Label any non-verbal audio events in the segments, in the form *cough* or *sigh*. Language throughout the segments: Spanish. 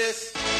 this.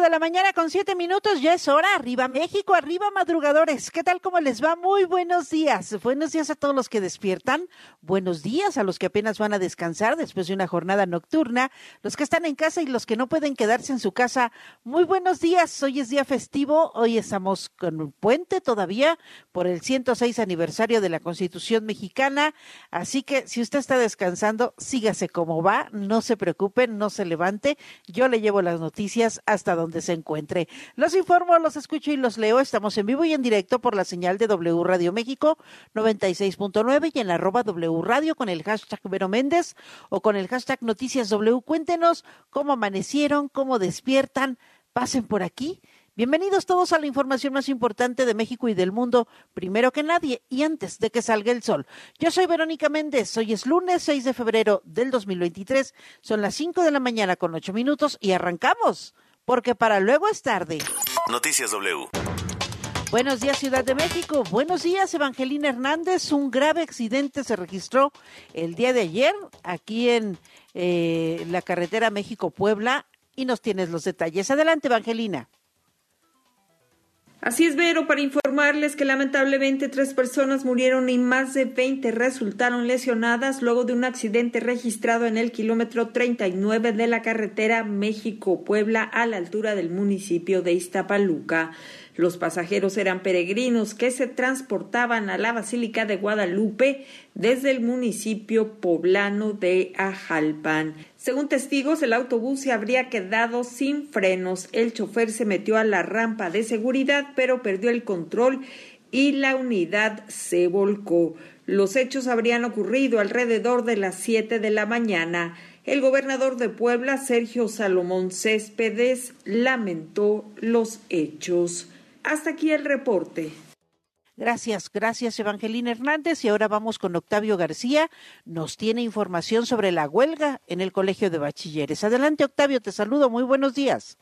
De la mañana con siete minutos, ya es hora. Arriba México, arriba madrugadores. ¿Qué tal? ¿Cómo les va? Muy buenos días. Buenos días a todos los que despiertan. Buenos días a los que apenas van a descansar después de una jornada nocturna. Los que están en casa y los que no pueden quedarse en su casa. Muy buenos días. Hoy es día festivo. Hoy estamos con un puente todavía por el 106 aniversario de la Constitución mexicana. Así que si usted está descansando, sígase como va. No se preocupen, no se levante. Yo le llevo las noticias hasta donde se encuentre. Los informo, los escucho y los leo. Estamos en vivo y en directo por la señal de W Radio México 96.9 y en la arroba W Radio con el hashtag Vero Méndez o con el hashtag Noticias W. Cuéntenos cómo amanecieron, cómo despiertan. Pasen por aquí. Bienvenidos todos a la información más importante de México y del mundo, primero que nadie y antes de que salga el sol. Yo soy Verónica Méndez, hoy es lunes 6 de febrero del 2023, son las 5 de la mañana con 8 minutos y arrancamos, porque para luego es tarde. Noticias W. Buenos días, Ciudad de México. Buenos días, Evangelina Hernández. Un grave accidente se registró el día de ayer aquí en eh, la carretera México-Puebla y nos tienes los detalles. Adelante, Evangelina. Así es, Vero, para informarles que lamentablemente tres personas murieron y más de 20 resultaron lesionadas luego de un accidente registrado en el kilómetro 39 de la carretera México-Puebla a la altura del municipio de Iztapaluca. Los pasajeros eran peregrinos que se transportaban a la Basílica de Guadalupe desde el municipio poblano de Ajalpan. Según testigos, el autobús se habría quedado sin frenos. El chofer se metió a la rampa de seguridad, pero perdió el control y la unidad se volcó. Los hechos habrían ocurrido alrededor de las 7 de la mañana. El gobernador de Puebla, Sergio Salomón Céspedes, lamentó los hechos. Hasta aquí el reporte. Gracias, gracias Evangelina Hernández. Y ahora vamos con Octavio García. Nos tiene información sobre la huelga en el Colegio de Bachilleres. Adelante, Octavio, te saludo. Muy buenos días.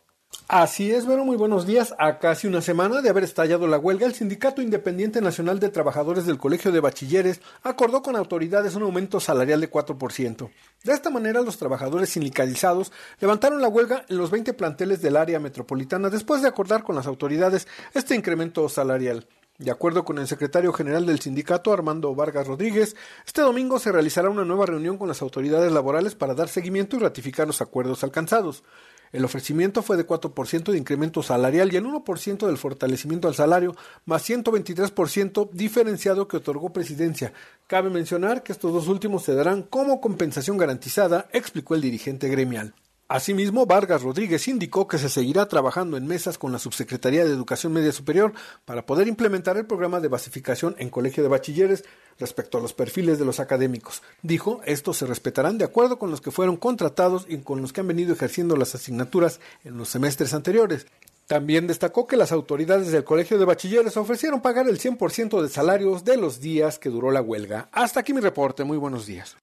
Así es, bueno, muy buenos días. A casi una semana de haber estallado la huelga, el Sindicato Independiente Nacional de Trabajadores del Colegio de Bachilleres acordó con autoridades un aumento salarial de 4%. De esta manera, los trabajadores sindicalizados levantaron la huelga en los 20 planteles del área metropolitana después de acordar con las autoridades este incremento salarial. De acuerdo con el secretario general del sindicato, Armando Vargas Rodríguez, este domingo se realizará una nueva reunión con las autoridades laborales para dar seguimiento y ratificar los acuerdos alcanzados. El ofrecimiento fue de 4% de incremento salarial y el 1% del fortalecimiento al salario, más 123% diferenciado que otorgó presidencia. Cabe mencionar que estos dos últimos se darán como compensación garantizada, explicó el dirigente gremial. Asimismo, Vargas Rodríguez indicó que se seguirá trabajando en mesas con la Subsecretaría de Educación Media Superior para poder implementar el programa de basificación en colegio de bachilleres respecto a los perfiles de los académicos. Dijo, estos se respetarán de acuerdo con los que fueron contratados y con los que han venido ejerciendo las asignaturas en los semestres anteriores. También destacó que las autoridades del Colegio de Bachilleres ofrecieron pagar el 100% de salarios de los días que duró la huelga. Hasta aquí mi reporte. Muy buenos días.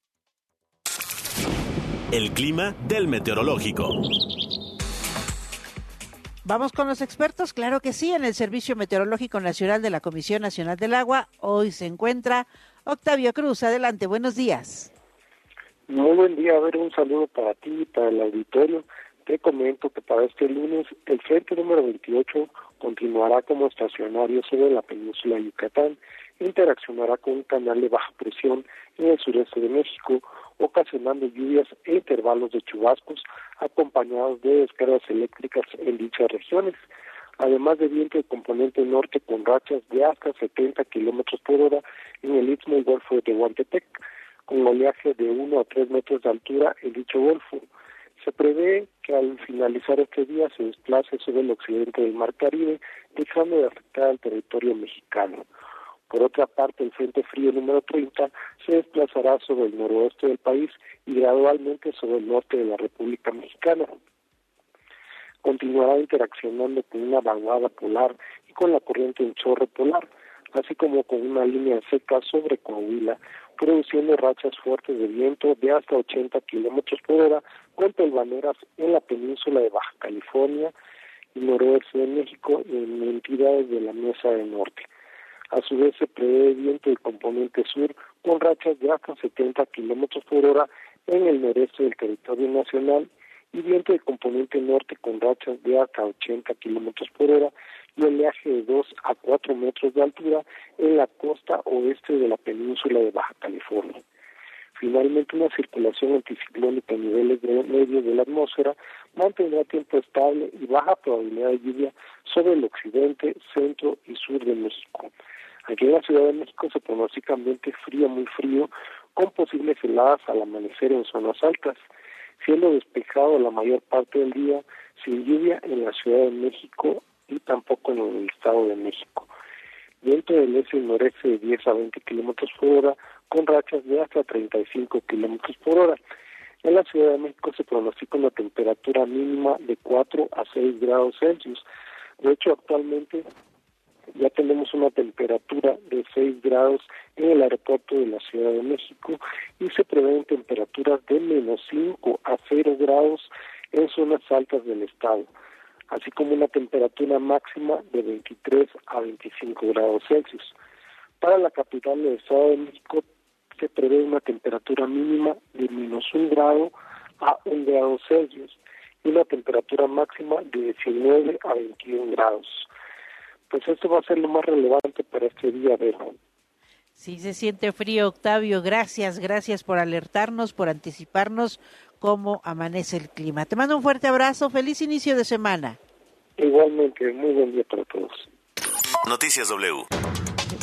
El clima del meteorológico. Vamos con los expertos, claro que sí, en el Servicio Meteorológico Nacional de la Comisión Nacional del Agua. Hoy se encuentra Octavio Cruz. Adelante, buenos días. Muy buen día, a ver, un saludo para ti y para el auditorio. Te comento que para este lunes el frente número 28 continuará como estacionario sobre la península de Yucatán, interaccionará con un canal de baja presión en el sureste de México, ocasionando lluvias e intervalos de chubascos acompañados de descargas eléctricas en dichas regiones, además de viento de componente norte con rachas de hasta 70 kilómetros por hora en el istmo y golfo de Tehuantepec, con oleaje de 1 a 3 metros de altura en dicho golfo. Se prevé que al finalizar este día se desplace sobre el occidente del Mar Caribe, dejando de afectar al territorio mexicano. Por otra parte, el Frente Frío número 30 se desplazará sobre el noroeste del país y gradualmente sobre el norte de la República Mexicana. Continuará interaccionando con una vaguada polar y con la corriente en chorro polar, así como con una línea seca sobre Coahuila, produciendo rachas fuertes de viento de hasta 80 kilómetros por hora con pelvaneras en la península de Baja California y noroeste de México en entidades de la Mesa del Norte. A su vez se prevé viento de componente sur con rachas de hasta 70 kilómetros por hora en el noreste del territorio nacional y viento de componente norte con rachas de hasta 80 kilómetros por hora y oleaje de 2 a 4 metros de altura en la costa oeste de la península de Baja California. Finalmente, una circulación anticiclónica a niveles de medios de la atmósfera mantendrá tiempo estable y baja probabilidad de lluvia sobre el occidente, centro y sur de México. Aquí en la Ciudad de México se pronostica ambiente frío, muy frío, con posibles heladas al amanecer en zonas altas. Cielo despejado la mayor parte del día, sin lluvia en la Ciudad de México y tampoco en el Estado de México. Viento del este y noreste de 10 a 20 kilómetros por hora, con rachas de hasta 35 kilómetros por hora. En la Ciudad de México se pronostica una temperatura mínima de 4 a 6 grados Celsius. De hecho, actualmente ya tenemos una temperatura de 6 grados en el aeropuerto de la Ciudad de México y se prevén temperaturas de menos 5 a 0 grados en zonas altas del estado, así como una temperatura máxima de 23 a 25 grados Celsius. Para la capital del Estado de México se prevé una temperatura mínima de menos 1 grado a 1 grado Celsius y una temperatura máxima de 19 a 21 grados pues esto va a ser lo más relevante para este día de hoy. Sí, se siente frío, Octavio. Gracias, gracias por alertarnos, por anticiparnos cómo amanece el clima. Te mando un fuerte abrazo, feliz inicio de semana. Igualmente, muy buen día para todos. Noticias W.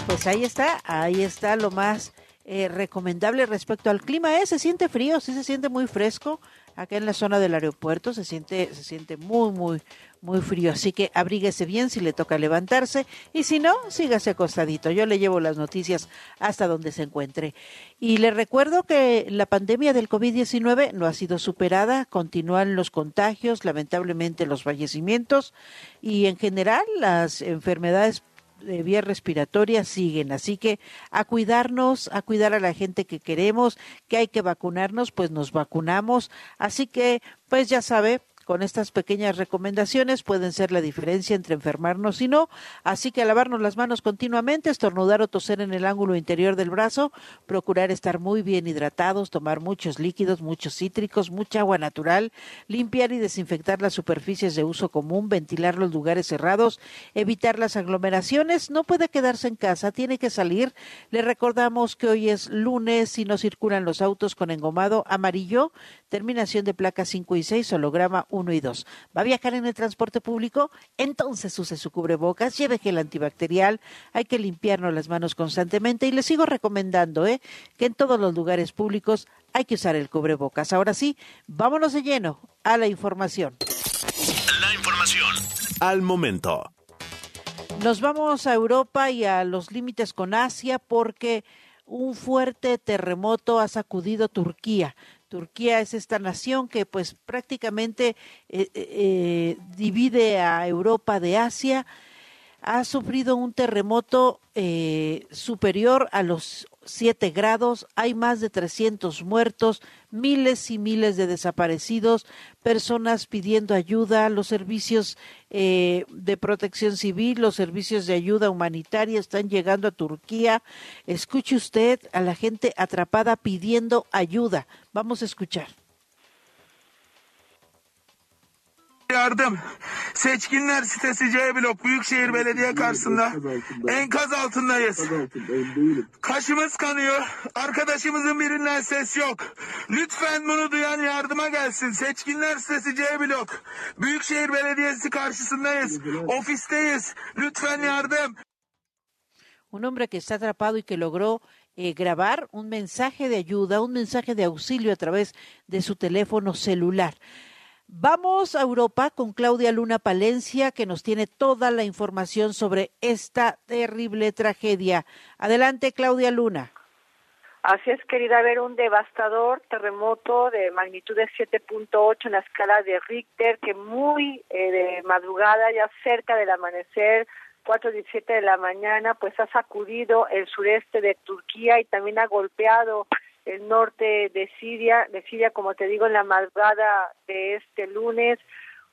Pues ahí está, ahí está lo más eh, recomendable respecto al clima. ¿eh? Se siente frío, sí se siente muy fresco. Acá en la zona del aeropuerto se siente, se siente muy, muy, muy frío. Así que abríguese bien si le toca levantarse y si no, sígase acostadito. Yo le llevo las noticias hasta donde se encuentre. Y le recuerdo que la pandemia del COVID-19 no ha sido superada, continúan los contagios, lamentablemente los fallecimientos y en general las enfermedades de vías respiratorias siguen. Así que a cuidarnos, a cuidar a la gente que queremos, que hay que vacunarnos, pues nos vacunamos. Así que, pues ya sabe, con estas pequeñas recomendaciones pueden ser la diferencia entre enfermarnos y no, así que lavarnos las manos continuamente, estornudar o toser en el ángulo interior del brazo, procurar estar muy bien hidratados, tomar muchos líquidos, muchos cítricos, mucha agua natural, limpiar y desinfectar las superficies de uso común, ventilar los lugares cerrados, evitar las aglomeraciones, no puede quedarse en casa, tiene que salir. Le recordamos que hoy es lunes y no circulan los autos con engomado amarillo, terminación de placas 5 y 6, holograma 1 y 2. ¿Va a viajar en el transporte público? Entonces use su cubrebocas, lleve gel antibacterial, hay que limpiarnos las manos constantemente y le sigo recomendando ¿eh? que en todos los lugares públicos hay que usar el cubrebocas. Ahora sí, vámonos de lleno a la información. La información al momento. Nos vamos a Europa y a los límites con Asia porque un fuerte terremoto ha sacudido Turquía. Turquía es esta nación que pues prácticamente eh, eh, divide a Europa de Asia. Ha sufrido un terremoto eh, superior a los 7 grados, hay más de 300 muertos, miles y miles de desaparecidos, personas pidiendo ayuda, los servicios eh, de protección civil, los servicios de ayuda humanitaria están llegando a Turquía. Escuche usted a la gente atrapada pidiendo ayuda. Vamos a escuchar. Yardım. Seçkinler sitesi C blok Büyükşehir Belediye karşısında enkaz altındayız. Kaşımız kanıyor. Arkadaşımızın birinden ses yok. Lütfen bunu duyan yardıma gelsin. Seçkinler sitesi C blok. Büyükşehir Belediyesi karşısındayız. Ofisteyiz. Lütfen yardım. Un hombre que está atrapado y que logró eh, grabar un mensaje de ayuda, un mensaje de auxilio a través de su teléfono celular. Vamos a Europa con Claudia Luna Palencia, que nos tiene toda la información sobre esta terrible tragedia. Adelante, Claudia Luna. Así es, querida, ver un devastador terremoto de magnitud de 7.8 en la escala de Richter, que muy eh, de madrugada, ya cerca del amanecer, 4.17 de la mañana, pues ha sacudido el sureste de Turquía y también ha golpeado el norte de Siria, de Siria, como te digo, en la madrugada de este lunes,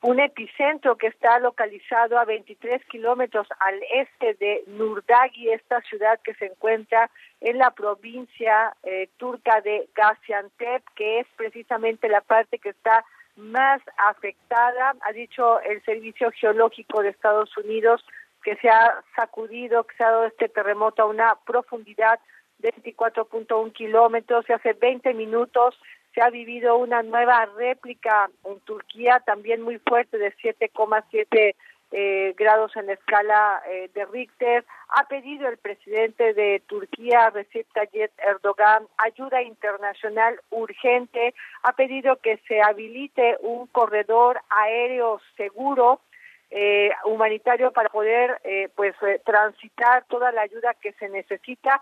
un epicentro que está localizado a 23 kilómetros al este de Nurdagi, esta ciudad que se encuentra en la provincia eh, turca de Gaziantep, que es precisamente la parte que está más afectada, ha dicho el Servicio Geológico de Estados Unidos, que se ha sacudido, que se ha dado este terremoto a una profundidad de 24.1 kilómetros y hace 20 minutos se ha vivido una nueva réplica en Turquía, también muy fuerte, de 7,7 eh, grados en la escala eh, de Richter. Ha pedido el presidente de Turquía, Recep Tayyip Erdogan, ayuda internacional urgente. Ha pedido que se habilite un corredor aéreo seguro eh, humanitario para poder eh, pues eh, transitar toda la ayuda que se necesita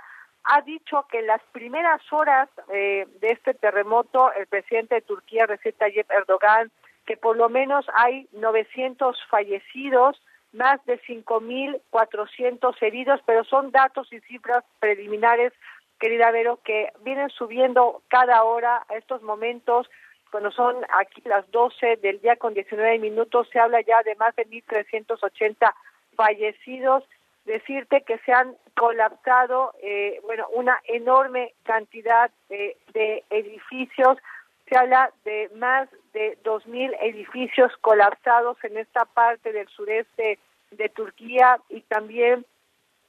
ha dicho que en las primeras horas eh, de este terremoto el presidente de Turquía Recep Tayyip Erdogan que por lo menos hay 900 fallecidos más de 5.400 heridos pero son datos y cifras preliminares querida Vero que vienen subiendo cada hora a estos momentos cuando son aquí las 12 del día con 19 minutos, se habla ya de más de 1.380 fallecidos. Decirte que se han colapsado, eh, bueno, una enorme cantidad de, de edificios. Se habla de más de 2.000 edificios colapsados en esta parte del sureste de Turquía y también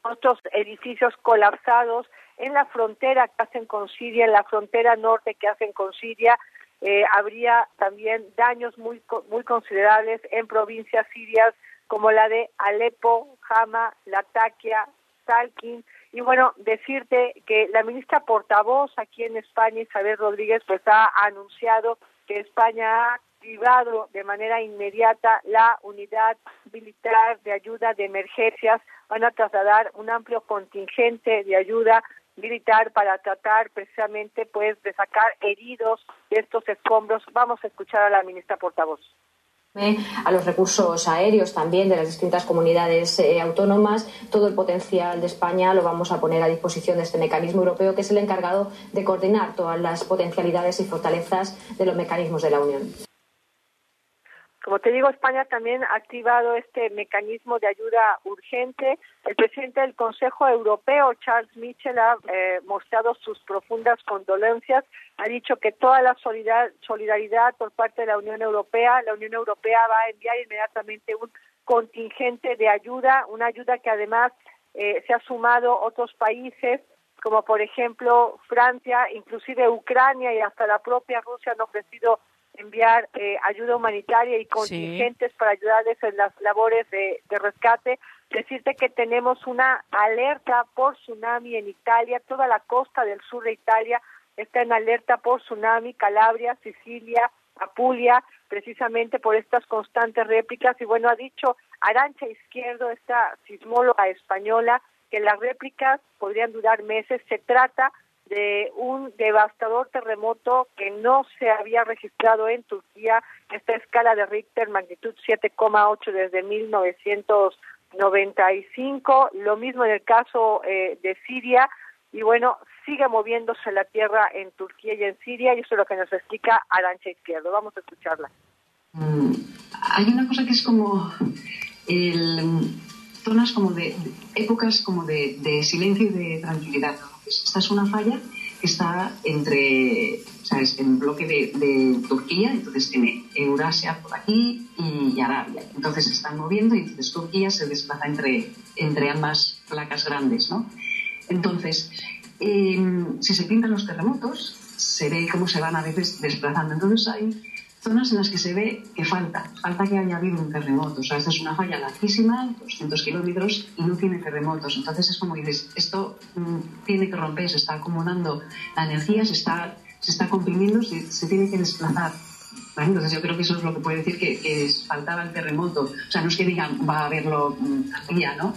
otros edificios colapsados en la frontera que hacen con Siria, en la frontera norte que hacen con Siria, eh, habría también daños muy muy considerables en provincias sirias como la de Alepo, Hama, Latakia, Talquín. Y bueno, decirte que la ministra portavoz aquí en España, Isabel Rodríguez, pues ha anunciado que España ha activado de manera inmediata la unidad militar de ayuda de emergencias. Van a trasladar un amplio contingente de ayuda militar para tratar precisamente pues de sacar heridos de estos escombros. Vamos a escuchar a la ministra portavoz a los recursos aéreos también de las distintas comunidades eh, autónomas. Todo el potencial de España lo vamos a poner a disposición de este mecanismo europeo, que es el encargado de coordinar todas las potencialidades y fortalezas de los mecanismos de la Unión. Como te digo, España también ha activado este mecanismo de ayuda urgente. El presidente del Consejo Europeo, Charles Michel, ha eh, mostrado sus profundas condolencias. Ha dicho que toda la solidaridad por parte de la Unión Europea, la Unión Europea va a enviar inmediatamente un contingente de ayuda, una ayuda que además eh, se ha sumado otros países como por ejemplo Francia, inclusive Ucrania y hasta la propia Rusia han ofrecido enviar eh, ayuda humanitaria y contingentes para ayudarles en las labores de, rescate. Decirte que tenemos una alerta por tsunami en Italia, toda la costa del sur de Italia está en alerta por tsunami, Calabria, Sicilia, Apulia, precisamente por estas constantes réplicas. Y bueno, ha dicho Arancha Izquierdo, esta sismóloga española, que las réplicas podrían durar meses. Se trata de un devastador terremoto que no se había registrado en Turquía, esta escala de Richter magnitud 7,8 desde 1995, lo mismo en el caso eh, de Siria, y bueno, sigue moviéndose la tierra en Turquía y en Siria, y eso es lo que nos explica Arancha Izquierdo. Vamos a escucharla. Mm, hay una cosa que es como zonas como de, épocas como de silencio y de tranquilidad esta es una falla que está entre, ¿sabes? En el bloque de, Turquía, entonces tiene Eurasia por aquí y Arabia. Entonces se están moviendo y entonces Turquía se desplaza entre, entre ambas placas grandes, ¿no? Entonces, em, si se pintan los terremotos, se ve cómo se van a veces desplazando. Entonces hay zonas en las que se ve que falta, falta que haya habido un terremoto. O sea, esta es una falla larguísima, 200 kilómetros, y no tiene terremotos. Entonces es como dices, esto mm, tiene que romper, se está acumulando la energía, se está, se está comprimiendo, se, tiene que desplazar. Entonces yo creo que eso es lo que puede decir que, faltaba el terremoto. O sea, no es que digan, va a haberlo mm, día, ¿no?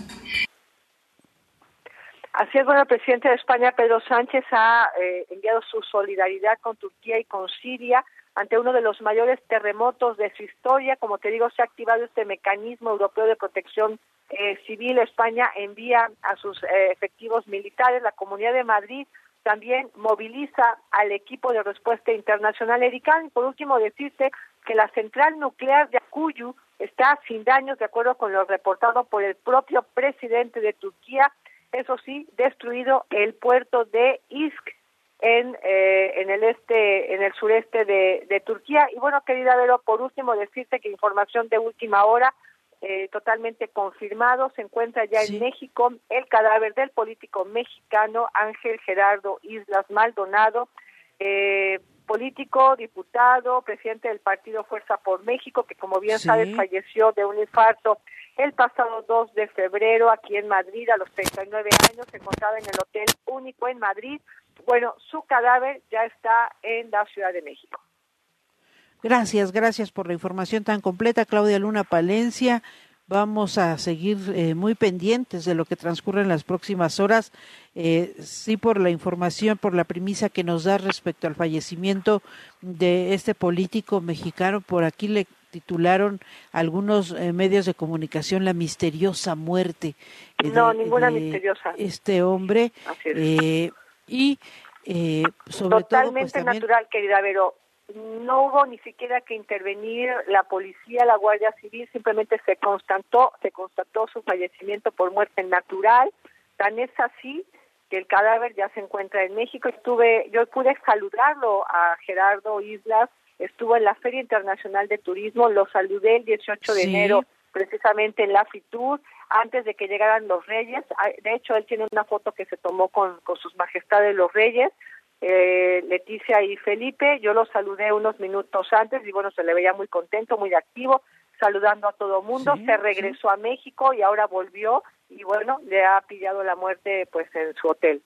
Así es, bueno, el presidente de España, Pedro Sánchez, ha eh, enviado su solidaridad con Turquía y con Siria ante uno de los mayores terremotos de su historia. Como te digo, se ha activado este mecanismo europeo de protección eh, civil. España envía a sus eh, efectivos militares. La Comunidad de Madrid también moviliza al equipo de respuesta internacional ERICAN. Y por último, decirte que la central nuclear de Akuyu está sin daños, de acuerdo con lo reportado por el propio presidente de Turquía. Eso sí, destruido el puerto de Isk en, eh, en el este, en el sureste de, de, Turquía. Y bueno, querida Vero, por último decirte que información de última hora, eh, totalmente confirmado, se encuentra ya en México el cadáver del político mexicano Ángel Gerardo Islas Maldonado, eh, político, diputado, presidente del partido Fuerza por México, que como bien sabes falleció de un infarto el pasado 2 de febrero aquí en Madrid. A los 39 años, se encontraba en el Hotel Único en Madrid, bueno, su cadáver ya está en la Ciudad de México. Gracias, gracias por la información tan completa, Claudia Luna Palencia. Vamos a seguir eh, muy pendientes de lo que transcurre en las próximas horas. Eh, sí, por la información, por la premisa que nos da respecto al fallecimiento de este político mexicano. Por aquí le titularon algunos eh, medios de comunicación la misteriosa muerte. no, ninguna misteriosa. Este hombre. Eh, y eh, sobre Totalmente todo, pues, natural, querida Vero. No hubo ni siquiera que intervenir la policía, la Guardia Civil, simplemente se constató, se constató su fallecimiento por muerte natural. Tan es así que el cadáver ya se encuentra en México. Estuve, yo pude saludarlo a Gerardo Islas, estuvo en la Feria Internacional de Turismo, lo saludé el 18 de enero precisamente en la FITUR, antes de que llegaran los reyes. De hecho, él tiene una foto que se tomó con, con sus majestades los reyes, eh, Leticia y Felipe. Yo lo saludé unos minutos antes y bueno, se le veía muy contento, muy activo. saludando a todo mundo, se regresó a México y ahora volvió y bueno, le ha pillado la muerte pues en su hotel.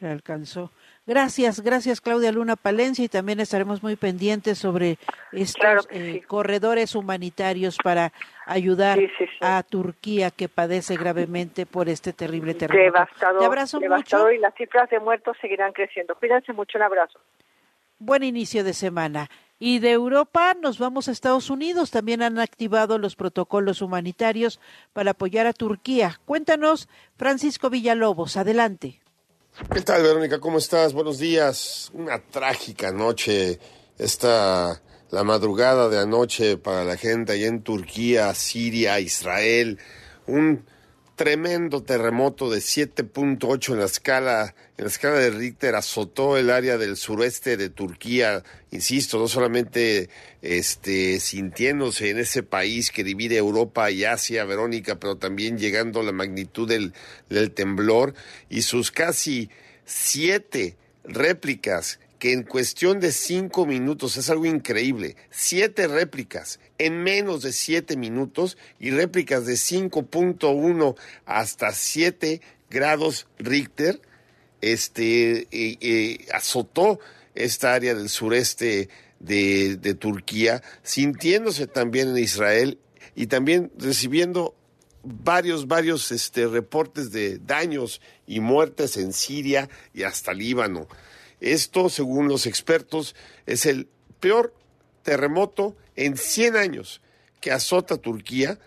Le alcanzó. Gracias, gracias Claudia Luna Palencia y también estaremos muy pendientes sobre estos eh, corredores humanitarios para ayudar a Turquía que padece gravemente por este terrible terremoto. Devastador, Te abrazo devastador mucho. y las cifras de muertos seguirán creciendo. Cuídense mucho, un abrazo. Buen inicio de semana. Y de Europa nos vamos a Estados Unidos. También han activado los protocolos humanitarios para apoyar a Turquía. Cuéntanos, Francisco Villalobos, adelante. ¿Qué tal, Verónica? ¿Cómo estás? Buenos días. Una trágica noche. Esta, la madrugada de anoche para la gente allá en Turquía, Siria, Israel. Un tremendo terremoto de 7.8 en la escala en la escala de Richter azotó el área del sureste de Turquía, insisto, no solamente este sintiéndose en ese país que divide Europa y Asia, Verónica, pero también llegando a la magnitud del, del temblor y sus casi siete réplicas que en cuestión de cinco minutos es algo increíble. Siete réplicas en menos de siete minutos y réplicas de 5.1 hasta 7 grados Richter. Este eh, eh, azotó esta área del sureste de, de Turquía, sintiéndose también en Israel y también recibiendo varios, varios este, reportes de daños y muertes en Siria y hasta Líbano. Esto, según los expertos, es el peor terremoto en 100 años que azota Turquía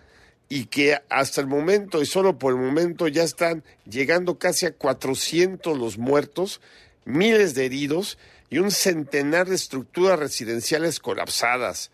y que hasta el momento, y solo por el momento, ya están llegando casi a 400 los muertos, miles de heridos y un centenar de estructuras residenciales colapsadas.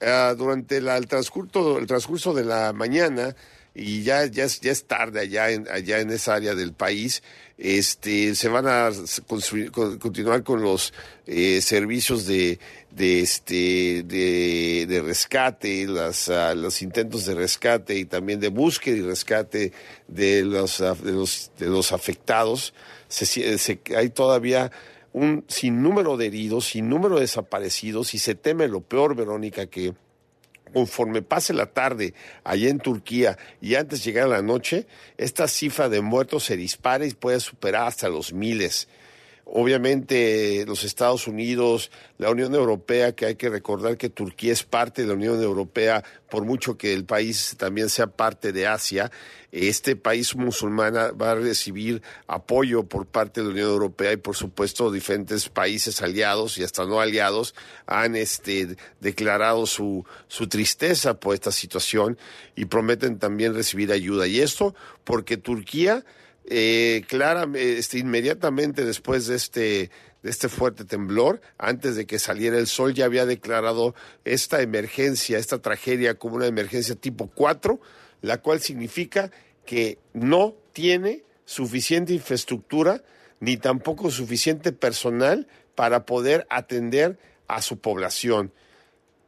Uh, durante la, el, transcurso, el transcurso de la mañana, y ya, ya, es, ya es tarde allá en, allá en esa área del país, este, se van a construir, continuar con los eh, servicios de, de, este, de, rescate, las, uh, los intentos de rescate y también de búsqueda y rescate de los, uh, de los, de los afectados. Se, se, hay todavía un sinnúmero de heridos, sinnúmero de desaparecidos y se teme lo peor, Verónica, que conforme pase la tarde allá en Turquía y antes de llegar a la noche, esta cifra de muertos se dispara y puede superar hasta los miles. Obviamente los Estados Unidos, la Unión Europea, que hay que recordar que Turquía es parte de la Unión Europea, por mucho que el país también sea parte de Asia, este país musulmán va a recibir apoyo por parte de la Unión Europea y por supuesto diferentes países aliados y hasta no aliados han este, declarado su, su tristeza por esta situación y prometen también recibir ayuda. Y esto porque Turquía eh, clara, este, inmediatamente después de este, de este fuerte temblor, antes de que saliera el sol, ya había declarado esta emergencia, esta tragedia como una emergencia tipo 4, la cual significa que no tiene suficiente infraestructura ni tampoco suficiente personal para poder atender a su población.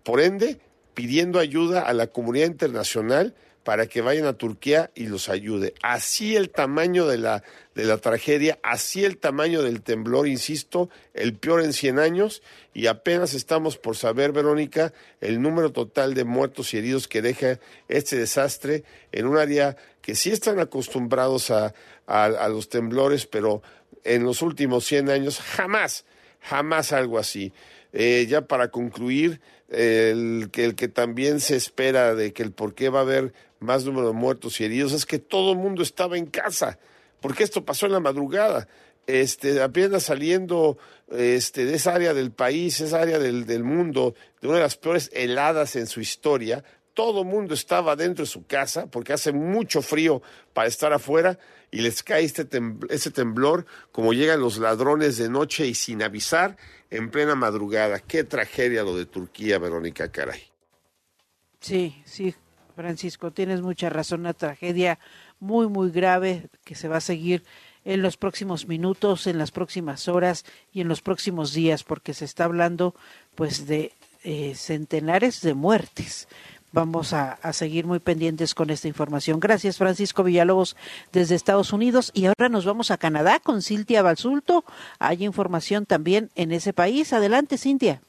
Por ende, pidiendo ayuda a la comunidad internacional para que vayan a Turquía y los ayude. Así el tamaño de la, de la tragedia, así el tamaño del temblor, insisto, el peor en 100 años, y apenas estamos por saber, Verónica, el número total de muertos y heridos que deja este desastre en un área que sí están acostumbrados a, a, los temblores, pero en los últimos 100 años jamás, jamás algo así. Eh, ya para concluir, el que, el que también se espera de que el por qué va a haber más número de muertos y heridos es que todo el mundo estaba en casa, porque esto pasó en la madrugada. Este, apenas saliendo este, de esa área del país, esa área del, del mundo, de una de las peores heladas en su historia, todo el mundo estaba dentro de su casa porque hace mucho frío para estar afuera y les cae este, este temblor como llegan los ladrones de noche y sin avisar en plena madrugada. Qué tragedia lo de Turquía, Verónica Caray. Sí, sí, Francisco, tienes mucha razón, una tragedia muy, muy grave que se va a seguir en los próximos minutos, en las próximas horas y en los próximos días, porque se está hablando pues de eh, centenares de muertes. Vamos a, seguir muy pendientes con esta información. Gracias, Francisco Villalobos, desde Estados Unidos. Y ahora nos vamos a Canadá con Cintia Balsulto. Hay información también en ese país. Adelante, Cintia.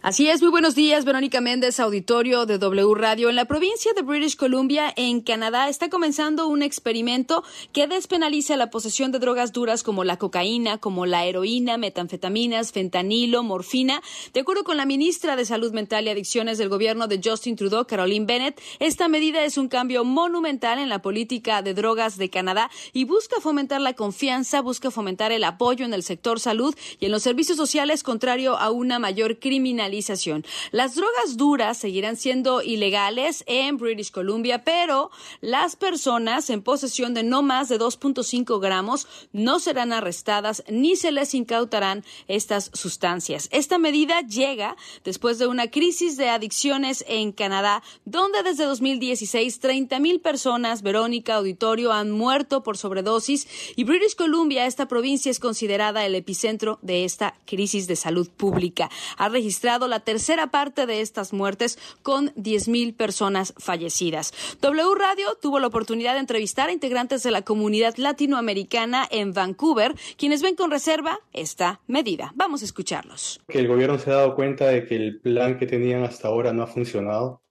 Así es, muy buenos días, Verónica Méndez, auditorio de W Radio. En la provincia de British Columbia, en Canadá, está comenzando un experimento que despenaliza la posesión de drogas duras como la cocaína, como la heroína, metanfetaminas, fentanilo, morfina. De acuerdo con la ministra de Salud Mental y Adicciones del gobierno de Justin Trudeau, Caroline Bennett, esta medida es un cambio monumental en la política de drogas de Canadá y busca fomentar la confianza, busca fomentar el apoyo en el sector salud y en los servicios sociales, contrario a una mayor criminalidad las drogas duras seguirán siendo ilegales en British Columbia, pero las personas en posesión de no más de 2.5 gramos no serán arrestadas ni se les incautarán estas sustancias. Esta medida llega después de una crisis de adicciones en Canadá, donde desde 2016 30 mil personas, Verónica Auditorio, han muerto por sobredosis y British Columbia, esta provincia, es considerada el epicentro de esta crisis de salud pública. Ha registrado la tercera parte de estas muertes con 10.000 personas fallecidas. W Radio tuvo la oportunidad de entrevistar a integrantes de la comunidad latinoamericana en Vancouver, quienes ven con reserva esta medida. Vamos a escucharlos. Que el gobierno se ha dado cuenta de que el plan que tenían hasta ahora no ha funcionado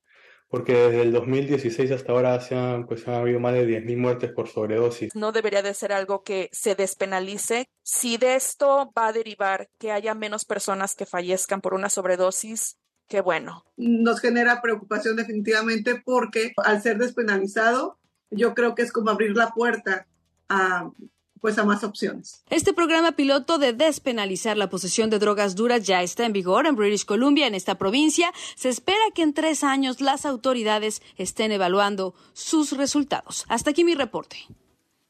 porque desde el 2016 hasta ahora se han, pues, han habido más de 10.000 muertes por sobredosis. No debería de ser algo que se despenalice. Si de esto va a derivar que haya menos personas que fallezcan por una sobredosis, qué bueno. Nos genera preocupación definitivamente porque al ser despenalizado, yo creo que es como abrir la puerta a pues a más opciones. Este programa piloto de despenalizar la posesión de drogas duras ya está en vigor en British Columbia, en esta provincia. Se espera que en tres años las autoridades estén evaluando sus resultados. Hasta aquí mi reporte.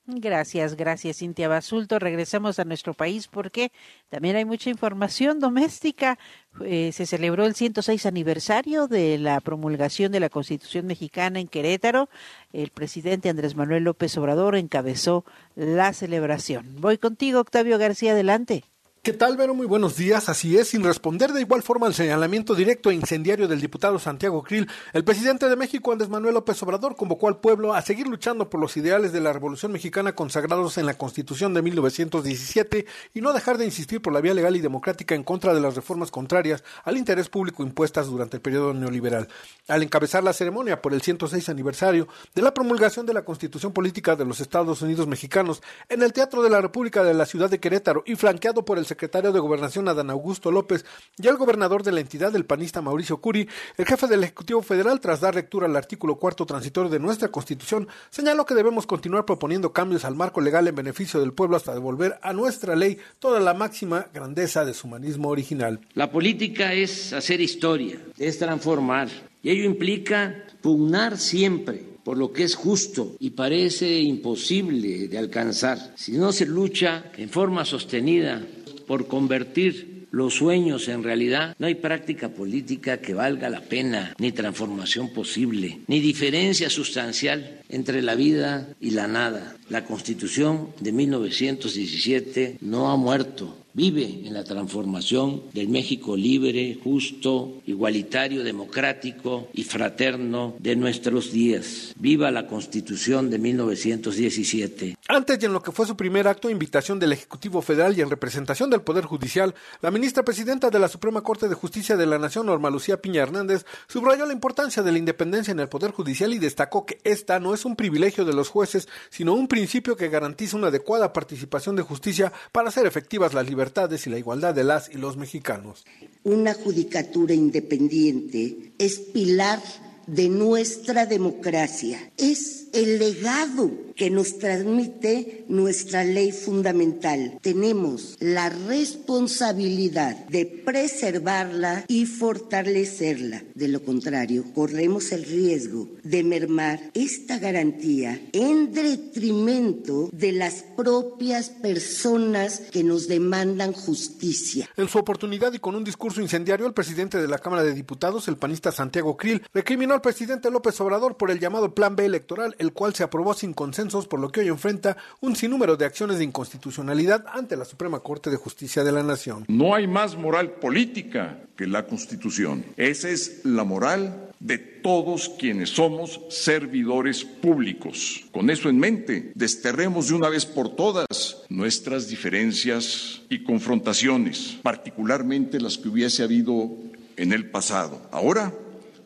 Gracias, gracias Cintia Basulto. Regresamos a nuestro país porque también hay mucha información doméstica. Eh, se celebró el 106 aniversario de la promulgación de la Constitución mexicana en Querétaro. El presidente Andrés Manuel López Obrador encabezó la celebración. Voy contigo, Octavio García, adelante. ¿Qué tal, Vero? Muy buenos días. Así es, sin responder de igual forma al señalamiento directo e incendiario del diputado Santiago Krill, el presidente de México, Andrés Manuel López Obrador, convocó al pueblo a seguir luchando por los ideales de la Revolución Mexicana consagrados en la Constitución de 1917 y no dejar de insistir por la vía legal y democrática en contra de las reformas contrarias al interés público impuestas durante el periodo neoliberal. Al encabezar la ceremonia por el 106 aniversario de la promulgación de la Constitución Política de los Estados Unidos Mexicanos en el Teatro de la República de la ciudad de Querétaro y flanqueado por el secretario de Gobernación Adán Augusto López y el gobernador de la entidad, el panista Mauricio Curi, el jefe del Ejecutivo Federal, tras dar lectura al artículo cuarto transitorio de nuestra Constitución, señaló que debemos continuar proponiendo cambios al marco legal en beneficio del pueblo hasta devolver a nuestra ley toda la máxima grandeza de su humanismo original. La política es hacer historia, es transformar, y ello implica pugnar siempre por lo que es justo y parece imposible de alcanzar. Si no se lucha en forma sostenida por convertir los sueños en realidad, no hay práctica política que valga la pena, ni transformación posible, ni diferencia sustancial entre la vida y la nada. La Constitución de 1917 no ha muerto, vive en la transformación del México libre, justo, igualitario, democrático y fraterno de nuestros días. Viva la Constitución de 1917. Antes y en lo que fue su primer acto, invitación del Ejecutivo Federal y en representación del Poder Judicial, la ministra presidenta de la Suprema Corte de Justicia de la Nación, Norma Lucía Piña Hernández, subrayó la importancia de la independencia en el Poder Judicial y destacó que esta no es un privilegio de los jueces, sino un principio que garantiza una adecuada participación de justicia para hacer efectivas las libertades y la igualdad de las y los mexicanos. Una judicatura independiente es pilar de nuestra democracia, es el legado que nos transmite nuestra ley fundamental. Tenemos la responsabilidad de preservarla y fortalecerla. De lo contrario, corremos el riesgo de mermar esta garantía en detrimento de las propias personas que nos demandan justicia. En su oportunidad y con un discurso incendiario, el presidente de la Cámara de Diputados, el panista Santiago Krill, recriminó al presidente López Obrador por el llamado Plan B electoral, el cual se aprobó sin consenso por lo que hoy enfrenta un sinnúmero de acciones de inconstitucionalidad ante la Suprema Corte de Justicia de la Nación. No hay más moral política que la Constitución. Esa es la moral de todos quienes somos servidores públicos. Con eso en mente, desterremos de una vez por todas nuestras diferencias y confrontaciones, particularmente las que hubiese habido en el pasado. Ahora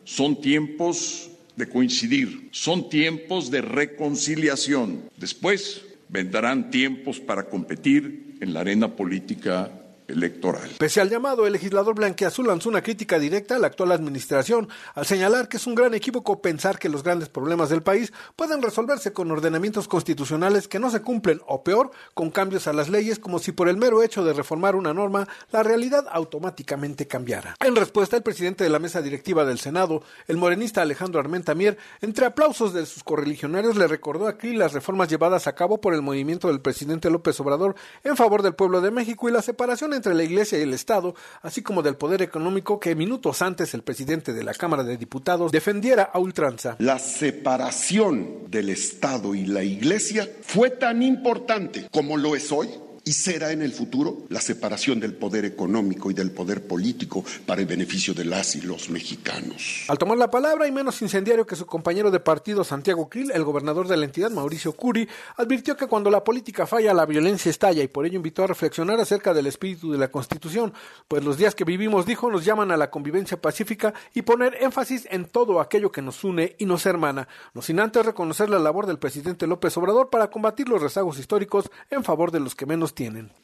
son tiempos de coincidir, son tiempos de reconciliación. Después vendrán tiempos para competir en la arena política electoral. Pese al llamado, el legislador Blanqueazul lanzó una crítica directa a la actual administración, al señalar que es un gran equívoco pensar que los grandes problemas del país pueden resolverse con ordenamientos constitucionales que no se cumplen, o peor, con cambios a las leyes, como si por el mero hecho de reformar una norma, la realidad automáticamente cambiara. En respuesta, el presidente de la mesa directiva del Senado, el morenista Alejandro Armenta Mier, entre aplausos de sus correligionarios, le recordó aquí las reformas llevadas a cabo por el movimiento del presidente López Obrador en favor del pueblo de México y la separación entre la Iglesia y el Estado, así como del poder económico que minutos antes el presidente de la Cámara de Diputados defendiera a ultranza. La separación del Estado y la Iglesia fue tan importante como lo es hoy y será en el futuro la separación del poder económico y del poder político para el beneficio de las y los mexicanos. Al tomar la palabra y menos incendiario que su compañero de partido Santiago Krill, el gobernador de la entidad Mauricio Curi advirtió que cuando la política falla la violencia estalla y por ello invitó a reflexionar acerca del espíritu de la Constitución, pues los días que vivimos, dijo, nos llaman a la convivencia pacífica y poner énfasis en todo aquello que nos une y nos hermana, no sin antes reconocer la labor del presidente López Obrador para combatir los rezagos históricos en favor de los que menos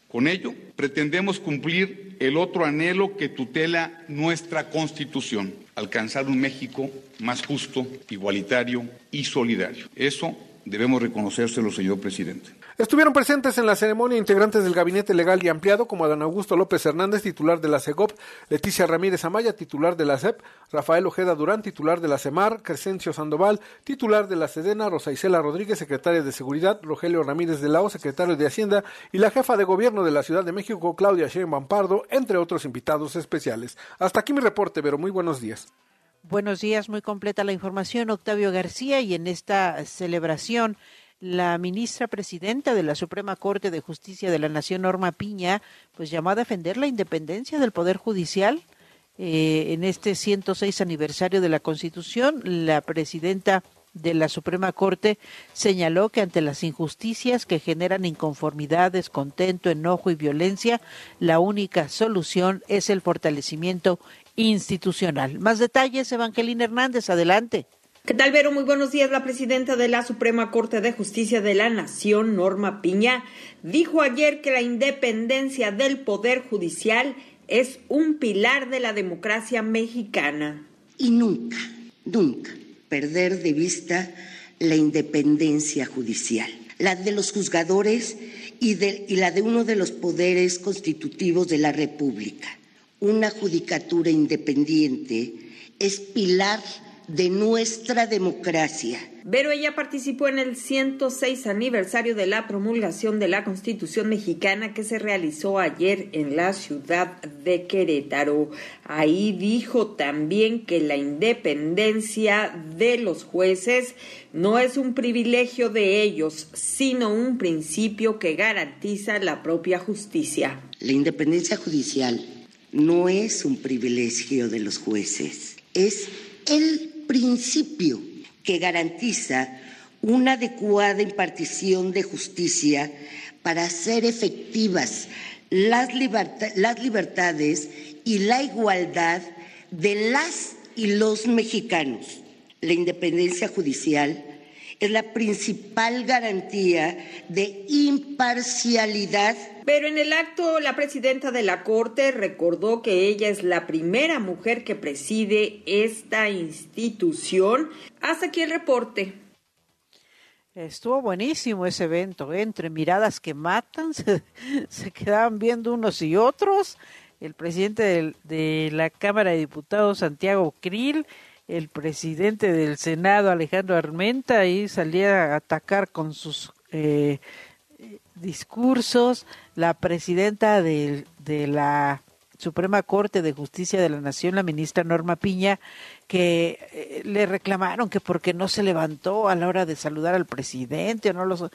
Con ello, pretendemos cumplir el otro anhelo que tutela nuestra Constitución, alcanzar un México más justo, igualitario y solidario. Eso debemos reconocérselo, señor presidente. Estuvieron presentes en la ceremonia integrantes del Gabinete Legal y Ampliado como Adán Augusto López Hernández, titular de la CEGOP, Leticia Ramírez Amaya, titular de la CEP, Rafael Ojeda Durán, titular de la CEMAR, Crescencio Sandoval, titular de la SEDENA, Rosa Isela Rodríguez, secretaria de Seguridad, Rogelio Ramírez de la O, secretario de Hacienda, y la jefa de Gobierno de la Ciudad de México, Claudia Sheinbaum Pardo, entre otros invitados especiales. Hasta aquí mi reporte, pero muy buenos días. Buenos días, muy completa la información, Octavio García, y en esta celebración la ministra presidenta de la Suprema Corte de Justicia de la Nación, Norma Piña, pues llamó a defender la independencia del Poder Judicial. Eh, en este 106 aniversario de la Constitución, la presidenta de la Suprema Corte señaló que ante las injusticias que generan inconformidad, descontento, enojo y violencia, la única solución es el fortalecimiento institucional. Más detalles, Evangelina Hernández, adelante. ¿Qué tal, Vero? Muy buenos días. La presidenta de la Suprema Corte de Justicia de la Nación, Norma Piña, dijo ayer que la independencia del Poder Judicial es un pilar de la democracia mexicana. Y nunca, nunca perder de vista la independencia judicial, la de los juzgadores y, y la de uno de los poderes constitutivos de la República. Una judicatura independiente es pilar de nuestra democracia. Pero ella participó en el 106 aniversario de la promulgación de la Constitución mexicana que se realizó ayer en la ciudad de Querétaro. Ahí dijo también que la independencia de los jueces no es un privilegio de ellos, sino un principio que garantiza la propia justicia. La independencia judicial no es un privilegio de los jueces, es el principio que garantiza una adecuada impartición de justicia para hacer efectivas las, las libertades y la igualdad de las y los mexicanos. La independencia judicial es la principal garantía de imparcialidad. Pero en el acto, la presidenta de la Corte recordó que ella es la primera mujer que preside esta institución. Hasta aquí el reporte. Estuvo buenísimo ese evento, ¿eh? entre miradas que matan, *laughs* se, se, quedaban viendo unos y otros. El presidente de, de la Cámara de Diputados, Santiago Krill, el presidente del Senado, Alejandro Armenta, ahí salía a atacar con sus eh, discursos, la presidenta de, de, la Suprema Corte de Justicia de la Nación, la ministra Norma Piña, que eh, le reclamaron que porque no se levantó a la hora de saludar al presidente o no los... *sighs*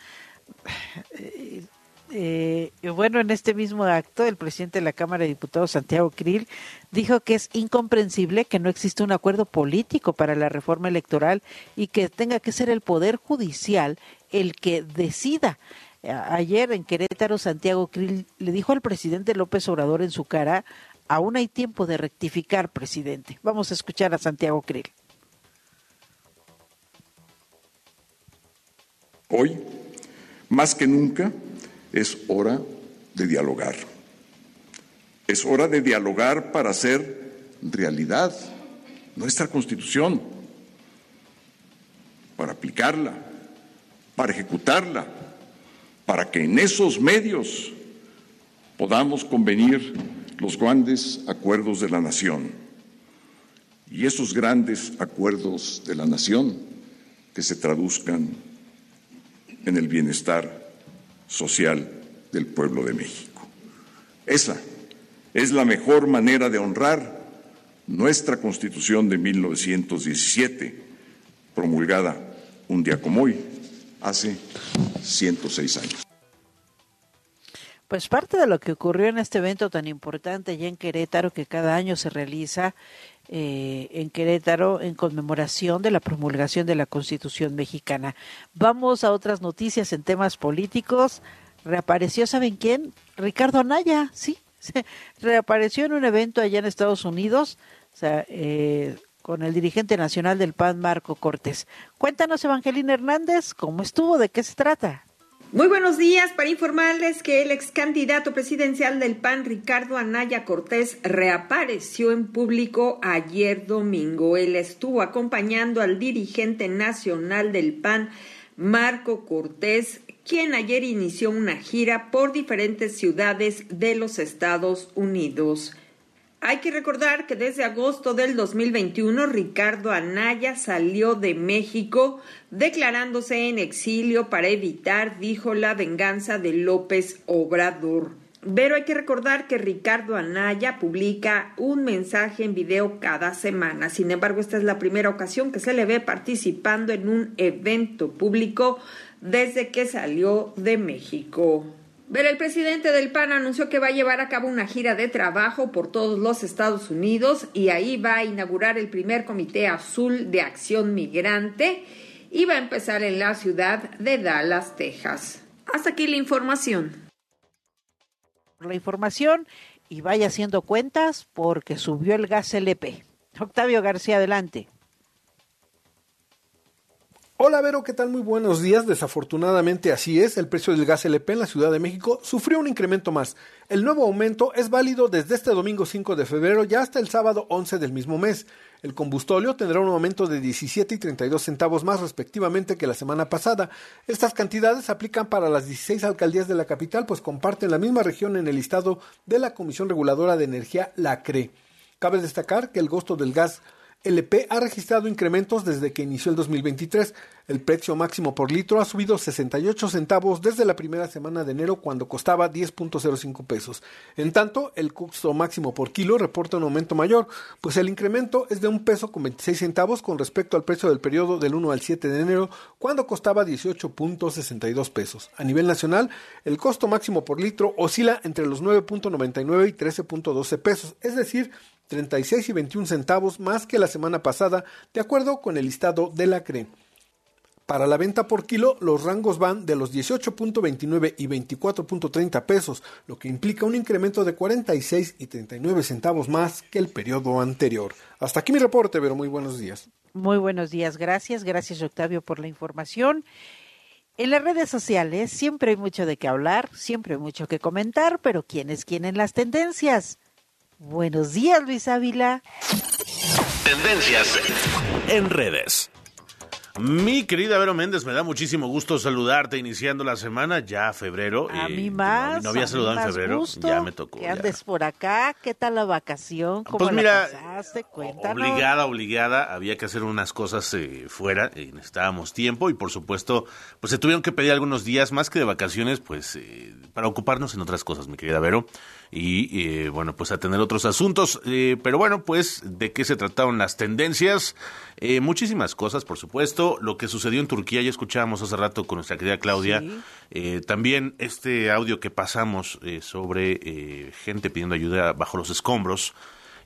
Eh, bueno, en este mismo acto, el presidente de la Cámara de Diputados, Santiago Krill, dijo que es incomprensible que no exista un acuerdo político para la reforma electoral y que tenga que ser el Poder Judicial el que decida. Ayer en Querétaro, Santiago Krill le dijo al presidente López Obrador en su cara Aún hay tiempo de rectificar, presidente. Vamos a escuchar a Santiago Krill. Hoy, más que nunca, es hora de dialogar. Es hora de dialogar para hacer realidad nuestra constitución, para aplicarla, para ejecutarla, para que en esos medios podamos convenir los grandes acuerdos de la nación. Y esos grandes acuerdos de la nación que se traduzcan en el bienestar social del pueblo de México. Esa es la mejor manera de honrar nuestra Constitución de 1917, promulgada un día como hoy, hace 106 años. Pues parte de lo que ocurrió en este evento tan importante ya en Querétaro, que cada año se realiza eh, en Querétaro en conmemoración de la promulgación de la Constitución mexicana. Vamos a otras noticias en temas políticos. Reapareció, ¿saben quién? Ricardo Anaya, sí, *laughs* reapareció en un evento allá en Estados Unidos, o sea, eh, con el dirigente nacional del PAN, Marco Cortés. Cuéntanos, Evangelina Hernández, ¿cómo estuvo? ¿De qué se trata? Muy buenos días para informarles que el ex candidato presidencial del PAN, Ricardo Anaya Cortés, reapareció en público ayer domingo. Él estuvo acompañando al dirigente nacional del PAN, Marco Cortés, quien ayer inició una gira por diferentes ciudades de los Estados Unidos. Hay que recordar que desde agosto del 2021 Ricardo Anaya salió de México declarándose en exilio para evitar, dijo, la venganza de López Obrador. Pero hay que recordar que Ricardo Anaya publica un mensaje en video cada semana. Sin embargo, esta es la primera ocasión que se le ve participando en un evento público desde que salió de México. Pero el presidente del PAN anunció que va a llevar a cabo una gira de trabajo por todos los Estados Unidos y ahí va a inaugurar el primer Comité Azul de Acción Migrante y va a empezar en la ciudad de Dallas, Texas. Hasta aquí la información. La información y vaya haciendo cuentas porque subió el gas LP. Octavio García, adelante. Hola Vero, ¿qué tal? Muy buenos días. Desafortunadamente así es, el precio del gas LP en la Ciudad de México sufrió un incremento más. El nuevo aumento es válido desde este domingo 5 de febrero ya hasta el sábado 11 del mismo mes. El combustóleo tendrá un aumento de 17 y 32 centavos más respectivamente que la semana pasada. Estas cantidades aplican para las 16 alcaldías de la capital, pues comparten la misma región en el listado de la Comisión Reguladora de Energía, la CRE. Cabe destacar que el costo del gas LP ha registrado incrementos desde que inició el 2023. El precio máximo por litro ha subido 68 centavos desde la primera semana de enero cuando costaba 10.05 pesos. En tanto, el costo máximo por kilo reporta un aumento mayor, pues el incremento es de un peso con 26 centavos con respecto al precio del periodo del 1 al 7 de enero cuando costaba 18.62 pesos. A nivel nacional, el costo máximo por litro oscila entre los 9.99 y 13.12 pesos, es decir, 36 y 21 centavos más que la semana pasada, de acuerdo con el listado de la CRE. Para la venta por kilo, los rangos van de los 18.29 y 24.30 pesos, lo que implica un incremento de 46 y 39 centavos más que el periodo anterior. Hasta aquí mi reporte, pero muy buenos días. Muy buenos días, gracias, gracias Octavio por la información. En las redes sociales siempre hay mucho de qué hablar, siempre hay mucho que comentar, pero ¿quién es quién en las tendencias? Buenos días, Luis Ávila. Tendencias en redes. Mi querida Vero Méndez, me da muchísimo gusto saludarte iniciando la semana, ya febrero. A mí más. No, había saludado en febrero, ya me tocó. Que andes por acá, ¿qué tal la vacación? ¿Cómo pues mira, la pasaste? Cuéntanos. Obligada, obligada, había que hacer unas cosas eh, fuera, y necesitábamos tiempo y por supuesto, pues se tuvieron que pedir algunos días más que de vacaciones, pues eh, para ocuparnos en otras cosas, mi querida Vero y eh, bueno, pues a tener otros asuntos. Eh, pero bueno, pues de qué se trataron las tendencias. Eh, muchísimas cosas, por supuesto. Lo que sucedió en Turquía, ya escuchábamos hace rato con nuestra querida Claudia. también este audio que pasamos sobre gente pidiendo ayuda bajo los escombros.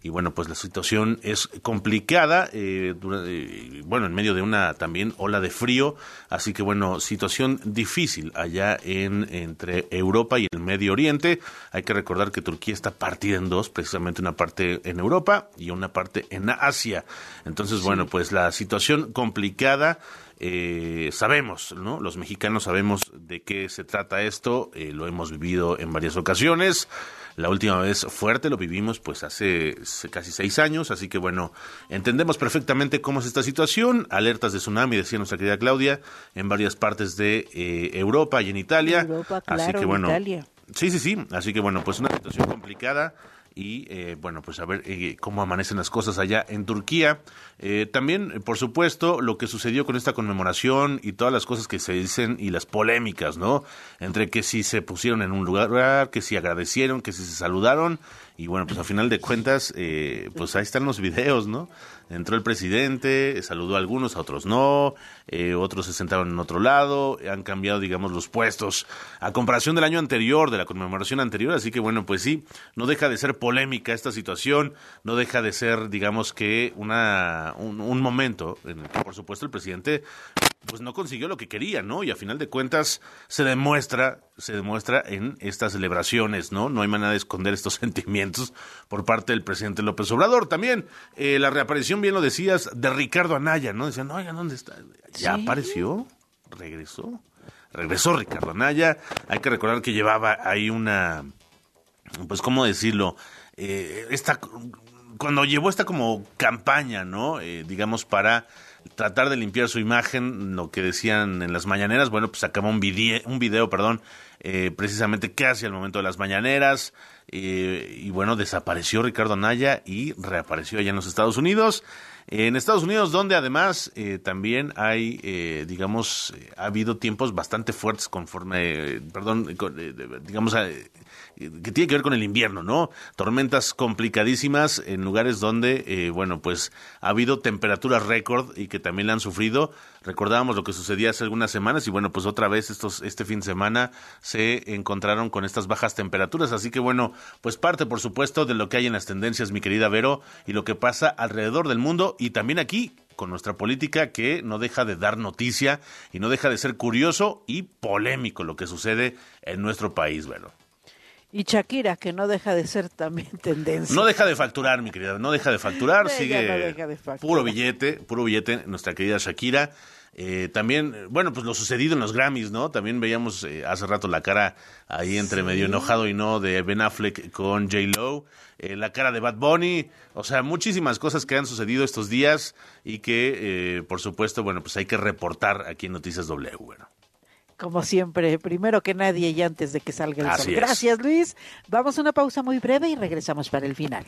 Y bueno, pues la situación es complicada, eh, eh, bueno, en medio de una también ola de frío, así que bueno, situación difícil allá en entre Europa y el Medio Oriente. Hay que recordar que Turquía está partida en dos, precisamente una parte en Europa y una parte en Asia. Entonces, bueno, pues la situación complicada. Eh, sabemos, ¿no? Los mexicanos sabemos de qué se trata esto, eh, lo hemos vivido en varias ocasiones. La última vez fuerte lo vivimos pues hace casi seis años, así que bueno, entendemos perfectamente cómo es esta situación. Alertas de tsunami, decía nuestra querida Claudia, en varias partes de eh, Europa y en Italia. Europa, así que bueno, Italia. sí, sí, sí. Así que bueno, pues una situación complicada y eh, bueno, pues a ver eh, cómo amanecen las cosas allá en Turquía. Eh, también, por supuesto, lo que sucedió con esta conmemoración y todas las cosas que se dicen y las polémicas, ¿no? Entre que si se pusieron en un lugar, que si agradecieron, que si se saludaron y bueno, pues a final de cuentas, eh, pues ahí están los videos, ¿no? Entró el presidente, saludó a algunos, a otros no, eh, otros se sentaron en otro lado, han cambiado, digamos, los puestos a comparación del año anterior, de la conmemoración anterior, así que bueno, pues sí, no deja de ser polémica esta situación, no deja de ser, digamos que, una, un, un momento en el que, por supuesto, el presidente pues no consiguió lo que quería, ¿no? Y a final de cuentas se demuestra, se demuestra en estas celebraciones, ¿no? No hay manera de esconder estos *laughs* sentimientos por parte del presidente López Obrador. También eh, la reaparición, bien lo decías, de Ricardo Anaya, ¿no? Decían, oigan, ¿dónde está? Ya apareció, regresó, regresó Ricardo Anaya. Hay que recordar que llevaba ahí una, pues, ¿cómo decirlo? Eh, esta, cuando llevó esta como campaña, ¿no? Eh, digamos, para tratar de limpiar su imagen, lo que decían en las mañaneras, bueno, pues acabó un video, un video perdón, eh, precisamente casi al momento de las mañaneras, eh, y bueno, desapareció Ricardo Anaya y reapareció allá en los Estados Unidos. En Estados Unidos, donde además eh, también hay, eh, digamos, eh, ha habido tiempos bastante fuertes conforme, eh, perdón, con, eh, digamos, que tiene que ver con el invierno, ¿no? Tormentas complicadísimas en lugares donde, bueno, pues ha habido temperaturas récord y que también la han sufrido. Recordábamos lo que sucedía hace algunas semanas y bueno, pues otra vez estos, este fin de semana se encontraron con estas bajas temperaturas. Así que bueno, pues parte por supuesto de lo que hay en las tendencias, mi querida Vero, y lo que pasa alrededor del mundo y también aquí con nuestra política que no deja de dar noticia y no deja de ser curioso y polémico lo que sucede en nuestro país, Vero. Y Shakira, que no deja de ser también *laughs* tendencia. No deja de facturar, mi querida, no deja de facturar, sigue no deja de facturar. puro billete, puro billete, nuestra querida Shakira. Eh, también, bueno, pues lo sucedido en los Grammys, ¿no? También veíamos eh, hace rato la cara ahí entre medio enojado y no de Ben Affleck con J. Lo, eh, la cara de Bad Bunny, o sea, muchísimas cosas que han sucedido estos días y que, eh, por supuesto, bueno, pues hay que reportar aquí en Noticias W, bueno. Como siempre, primero que nadie y antes de que salga el Así sol. Gracias, Luis. Vamos a una pausa muy breve y regresamos para el final.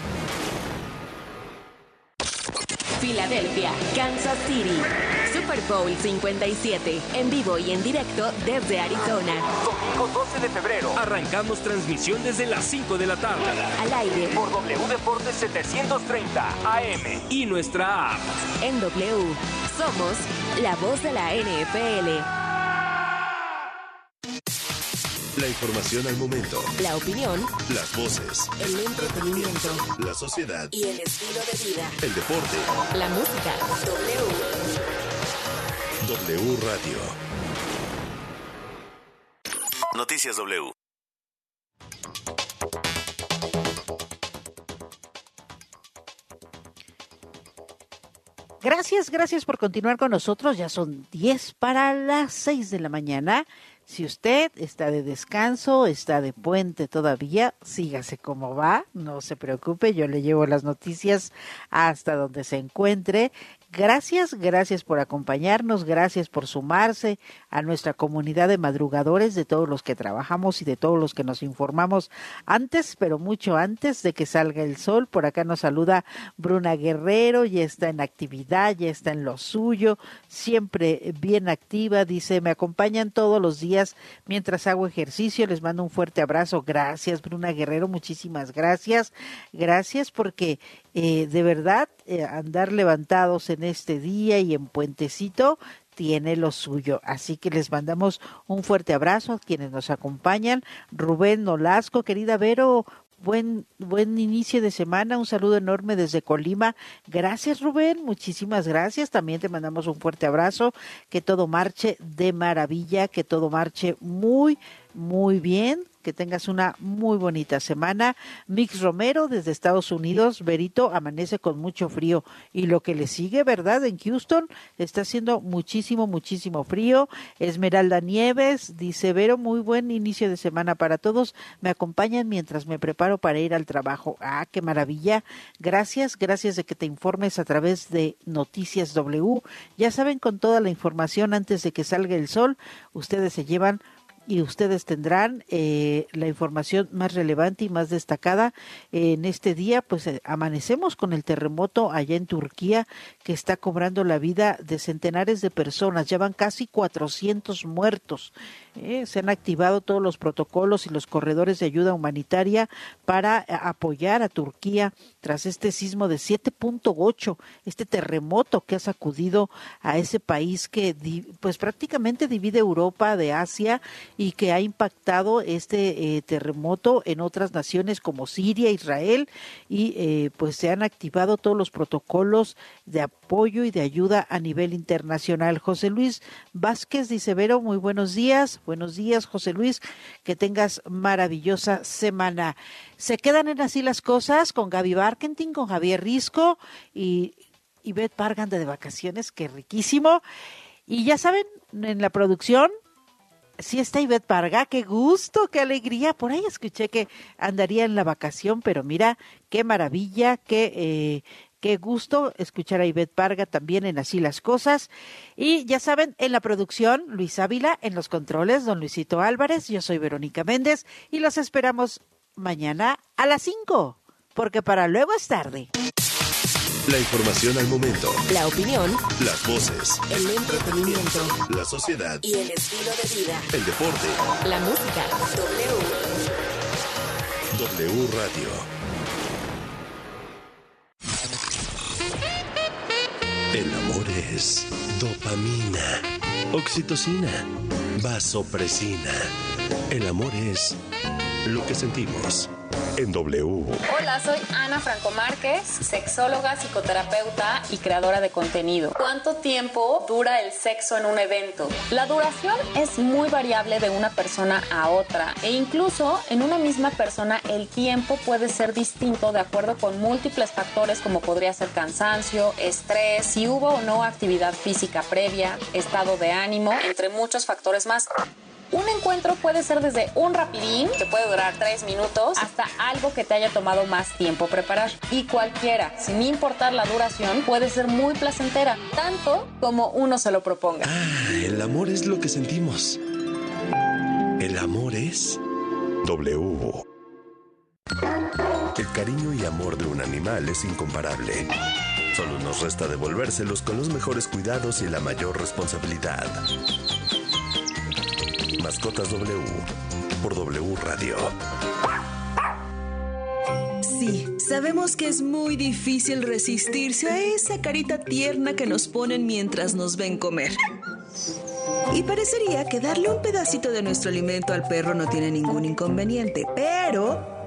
Filadelfia, Kansas City. Super Bowl 57. En vivo y en directo desde Arizona. Domingo 12 de febrero. Arrancamos transmisión desde las 5 de la tarde. Al aire. Por W Deportes 730 AM y nuestra app. En W. Somos la voz de la NFL. La información al momento. La opinión, Las voces. el entretenimiento La sociedad. y el estilo de vida. El deporte. La música. W. W Radio. Noticias W. Gracias, gracias por continuar con nosotros. Ya son 10 para las 6 de la mañana. Si usted está de descanso, está de puente todavía, sígase como va, no se preocupe, yo le llevo las noticias hasta donde se encuentre. Gracias, gracias por acompañarnos, gracias por sumarse a nuestra comunidad de madrugadores, de todos los que trabajamos y de todos los que nos informamos antes, pero mucho antes de que salga el sol. Por acá nos saluda Bruna Guerrero, ya está en actividad, ya está en lo suyo, siempre bien activa, dice, me acompañan todos los días mientras hago ejercicio, les mando un fuerte abrazo. Gracias, Bruna Guerrero, muchísimas gracias. Gracias porque eh, de verdad eh, andar levantados en este día y en puentecito tiene lo suyo. Así que les mandamos un fuerte abrazo a quienes nos acompañan. Rubén Nolasco, querida Vero, buen buen inicio de semana, un saludo enorme desde Colima. Gracias Rubén, muchísimas gracias. También te mandamos un fuerte abrazo, que todo marche de maravilla, que todo marche muy muy bien que tengas una muy bonita semana. Mix Romero desde Estados Unidos, Berito, amanece con mucho frío. Y lo que le sigue, ¿verdad? En Houston está haciendo muchísimo, muchísimo frío. Esmeralda Nieves dice, Vero, muy buen inicio de semana para todos. Me acompañan mientras me preparo para ir al trabajo. Ah, qué maravilla. Gracias, gracias de que te informes a través de Noticias W. Ya saben, con toda la información antes de que salga el sol, ustedes se llevan y ustedes tendrán eh, la información más relevante y más destacada en este día. Pues eh, amanecemos con el terremoto allá en Turquía que está cobrando la vida de centenares de personas. Ya van casi 400 muertos. Eh, se han activado todos los protocolos y los corredores de ayuda humanitaria para apoyar a Turquía tras este sismo de 7.8, este terremoto que ha sacudido a ese país que pues prácticamente divide Europa de Asia y que ha impactado este eh, terremoto en otras naciones como Siria, Israel y eh, pues se han activado todos los protocolos de apoyo y de ayuda a nivel internacional. José Luis Vázquez dice, Vero, muy buenos días. Buenos días, José Luis. Que tengas maravillosa semana. Se quedan en así las cosas con Gaby Barkentin, con Javier Risco y, y Beth Pargan de vacaciones. Qué riquísimo. Y ya saben, en la producción sí está Ivette Parga, qué gusto, qué alegría. Por ahí escuché que andaría en la vacación, pero mira, qué maravilla, qué eh, Qué gusto escuchar a Ivette Parga también en Así las Cosas. Y ya saben, en la producción, Luis Ávila, en los controles, don Luisito Álvarez, yo soy Verónica Méndez y los esperamos mañana a las 5, porque para luego es tarde. La información al momento. La opinión. Las voces. El entretenimiento. La sociedad. Y el estilo de vida. El deporte. La música. W. W Radio. El amor es dopamina, oxitocina, vasopresina. El amor es lo que sentimos en W. Hola, soy Ana Franco Márquez, sexóloga, psicoterapeuta y creadora de contenido. ¿Cuánto tiempo dura el sexo en un evento? La duración es muy variable de una persona a otra e incluso en una misma persona el tiempo puede ser distinto de acuerdo con múltiples factores como podría ser cansancio, estrés, si hubo o no actividad física previa, estado de ánimo, entre muchos factores más. Un encuentro puede ser desde un rapidín, que puede durar tres minutos, hasta algo que te haya tomado más tiempo preparar. Y cualquiera, sin importar la duración, puede ser muy placentera, tanto como uno se lo proponga. Ah, el amor es lo que sentimos. El amor es W. El cariño y amor de un animal es incomparable. Solo nos resta devolvérselos con los mejores cuidados y la mayor responsabilidad. Mascotas W por W Radio. Sí, sabemos que es muy difícil resistirse a esa carita tierna que nos ponen mientras nos ven comer. Y parecería que darle un pedacito de nuestro alimento al perro no tiene ningún inconveniente, pero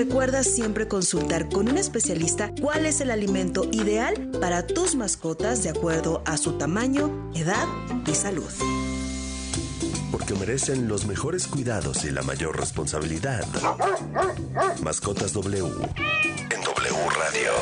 Recuerda siempre consultar con un especialista cuál es el alimento ideal para tus mascotas de acuerdo a su tamaño, edad y salud. porque merecen los mejores cuidados y la mayor responsabilidad. Mascotas W en W Radio.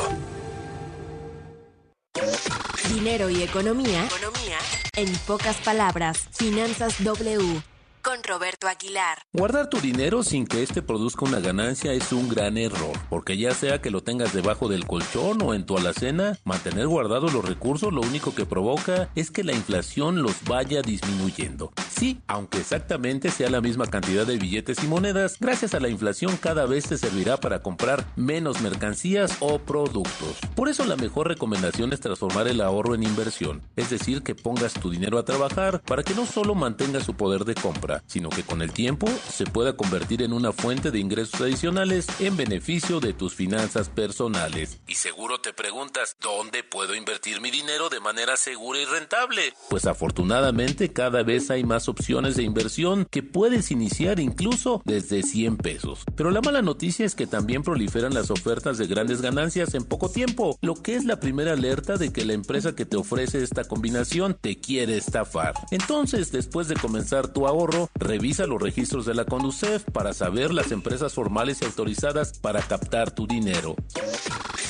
Dinero y economía. Economía. En pocas palabras, Finanzas W con Roberto Aguilar. Guardar tu dinero sin que éste produzca una ganancia es un gran error, porque ya sea que lo tengas debajo del colchón o en tu alacena, mantener guardados los recursos lo único que provoca es que la inflación los vaya disminuyendo. Sí, aunque exactamente sea la misma cantidad de billetes y monedas, gracias a la inflación cada vez te servirá para comprar menos mercancías o productos. Por eso la mejor recomendación es transformar el ahorro en inversión, es decir, que pongas tu dinero a trabajar para que no solo mantenga su poder de compra, sino que con el tiempo se pueda convertir en una fuente de ingresos adicionales en beneficio de tus finanzas personales. Y seguro te preguntas, ¿dónde puedo invertir mi dinero de manera segura y rentable? Pues afortunadamente cada vez hay más opciones de inversión que puedes iniciar incluso desde 100 pesos. Pero la mala noticia es que también proliferan las ofertas de grandes ganancias en poco tiempo, lo que es la primera alerta de que la empresa que te ofrece esta combinación te quiere estafar. Entonces, después de comenzar tu ahorro, revisa los registros de la Conducef para saber las empresas formales y autorizadas para captar tu dinero.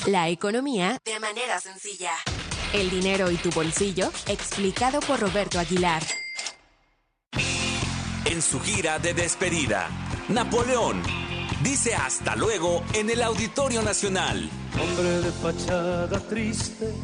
La economía de manera sencilla. El dinero y tu bolsillo, explicado por Roberto Aguilar. En su gira de despedida, Napoleón dice hasta luego en el Auditorio Nacional. Hombre de fachada triste,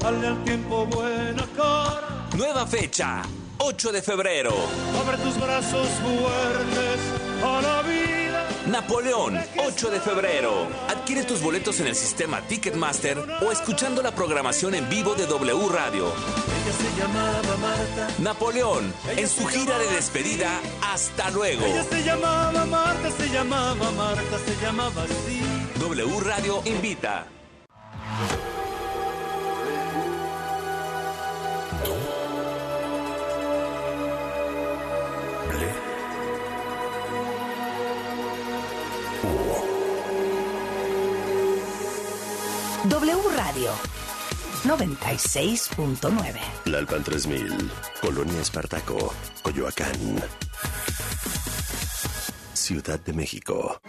dale al tiempo buena cara. Nueva fecha, 8 de febrero. Abre tus brazos fuertes a la vida. Napoleón, 8 de febrero. Adquiere tus boletos en el sistema Ticketmaster o escuchando la programación en vivo de W Radio. Ella se llamaba Marta. Napoleón, en su gira de despedida, hasta luego. Ella se llamaba Marta, se llamaba Marta, se llamaba así. W Radio invita. Radio 96.9. Lalpan 3000, Colonia Espartaco, Coyoacán. Ciudad de México.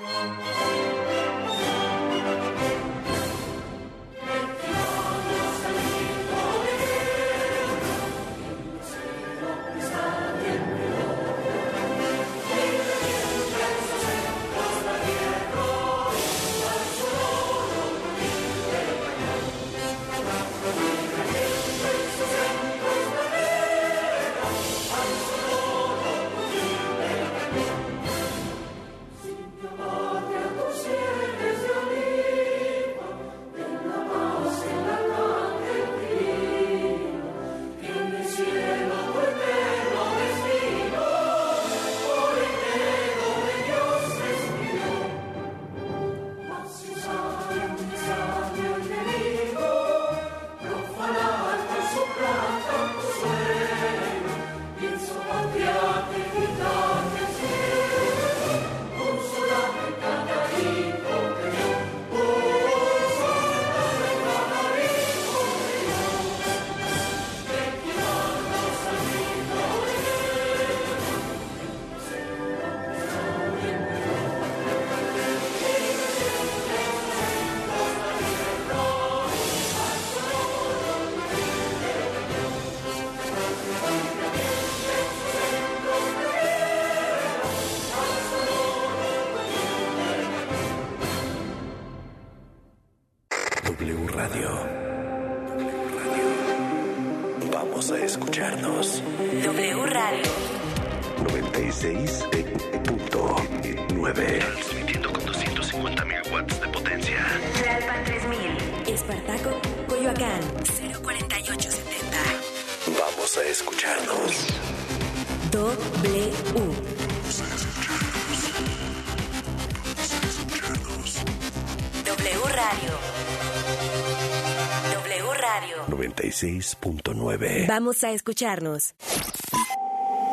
96.9. Vamos a escucharnos.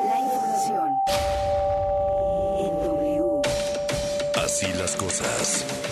La información en W. Así las cosas.